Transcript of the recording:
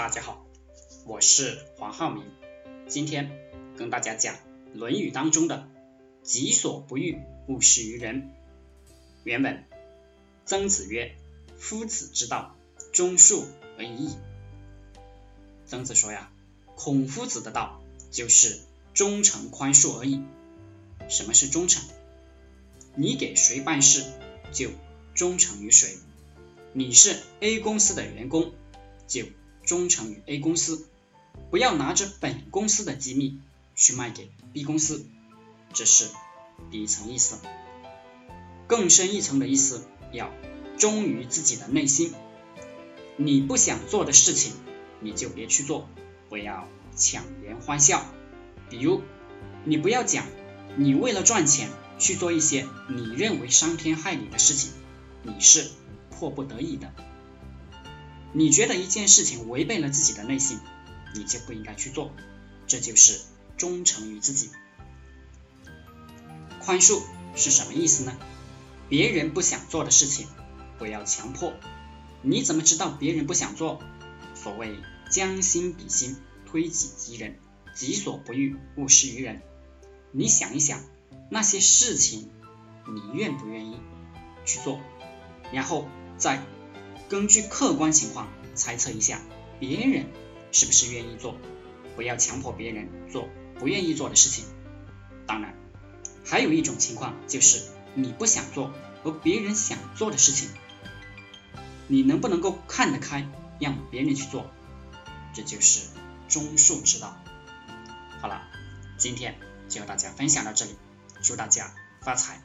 大家好，我是黄浩明，今天跟大家讲《论语》当中的“己所不欲，勿施于人”。原文：曾子曰：“夫子之道，忠恕而已矣。”曾子说呀，孔夫子的道就是忠诚宽恕而已。什么是忠诚？你给谁办事，就忠诚于谁。你是 A 公司的员工，就忠诚于 A 公司，不要拿着本公司的机密去卖给 B 公司，这是第一层意思。更深一层的意思，要忠于自己的内心。你不想做的事情，你就别去做，不要强颜欢笑。比如，你不要讲你为了赚钱去做一些你认为伤天害理的事情，你是。迫不得已的，你觉得一件事情违背了自己的内心，你就不应该去做，这就是忠诚于自己。宽恕是什么意思呢？别人不想做的事情，不要强迫。你怎么知道别人不想做？所谓将心比心，推己及人，己所不欲，勿施于人。你想一想，那些事情，你愿不愿意去做？然后。再根据客观情况猜测一下，别人是不是愿意做，不要强迫别人做不愿意做的事情。当然，还有一种情况就是你不想做而别人想做的事情，你能不能够看得开，让别人去做？这就是中恕之道。好了，今天就和大家分享到这里，祝大家发财。